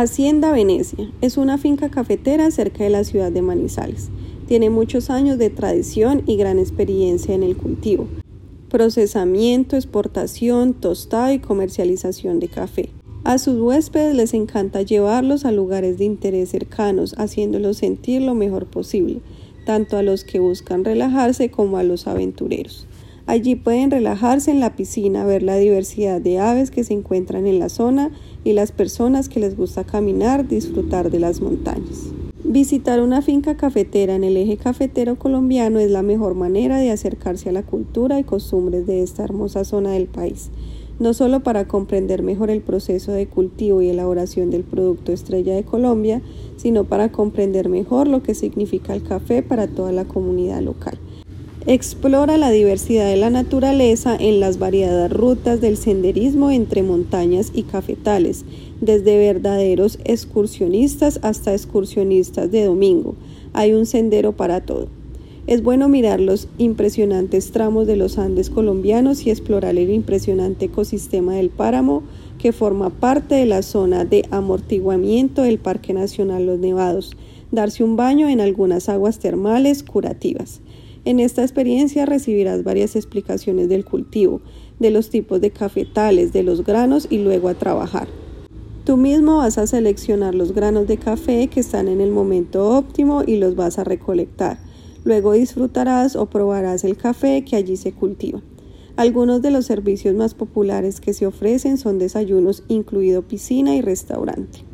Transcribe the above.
Hacienda Venecia es una finca cafetera cerca de la ciudad de Manizales. Tiene muchos años de tradición y gran experiencia en el cultivo, procesamiento, exportación, tostado y comercialización de café. A sus huéspedes les encanta llevarlos a lugares de interés cercanos, haciéndolos sentir lo mejor posible, tanto a los que buscan relajarse como a los aventureros. Allí pueden relajarse en la piscina, ver la diversidad de aves que se encuentran en la zona y las personas que les gusta caminar, disfrutar de las montañas. Visitar una finca cafetera en el eje cafetero colombiano es la mejor manera de acercarse a la cultura y costumbres de esta hermosa zona del país, no solo para comprender mejor el proceso de cultivo y elaboración del producto estrella de Colombia, sino para comprender mejor lo que significa el café para toda la comunidad local. Explora la diversidad de la naturaleza en las variadas rutas del senderismo entre montañas y cafetales, desde verdaderos excursionistas hasta excursionistas de domingo. Hay un sendero para todo. Es bueno mirar los impresionantes tramos de los Andes colombianos y explorar el impresionante ecosistema del páramo que forma parte de la zona de amortiguamiento del Parque Nacional Los Nevados, darse un baño en algunas aguas termales curativas. En esta experiencia recibirás varias explicaciones del cultivo, de los tipos de cafetales, de los granos y luego a trabajar. Tú mismo vas a seleccionar los granos de café que están en el momento óptimo y los vas a recolectar. Luego disfrutarás o probarás el café que allí se cultiva. Algunos de los servicios más populares que se ofrecen son desayunos incluido piscina y restaurante.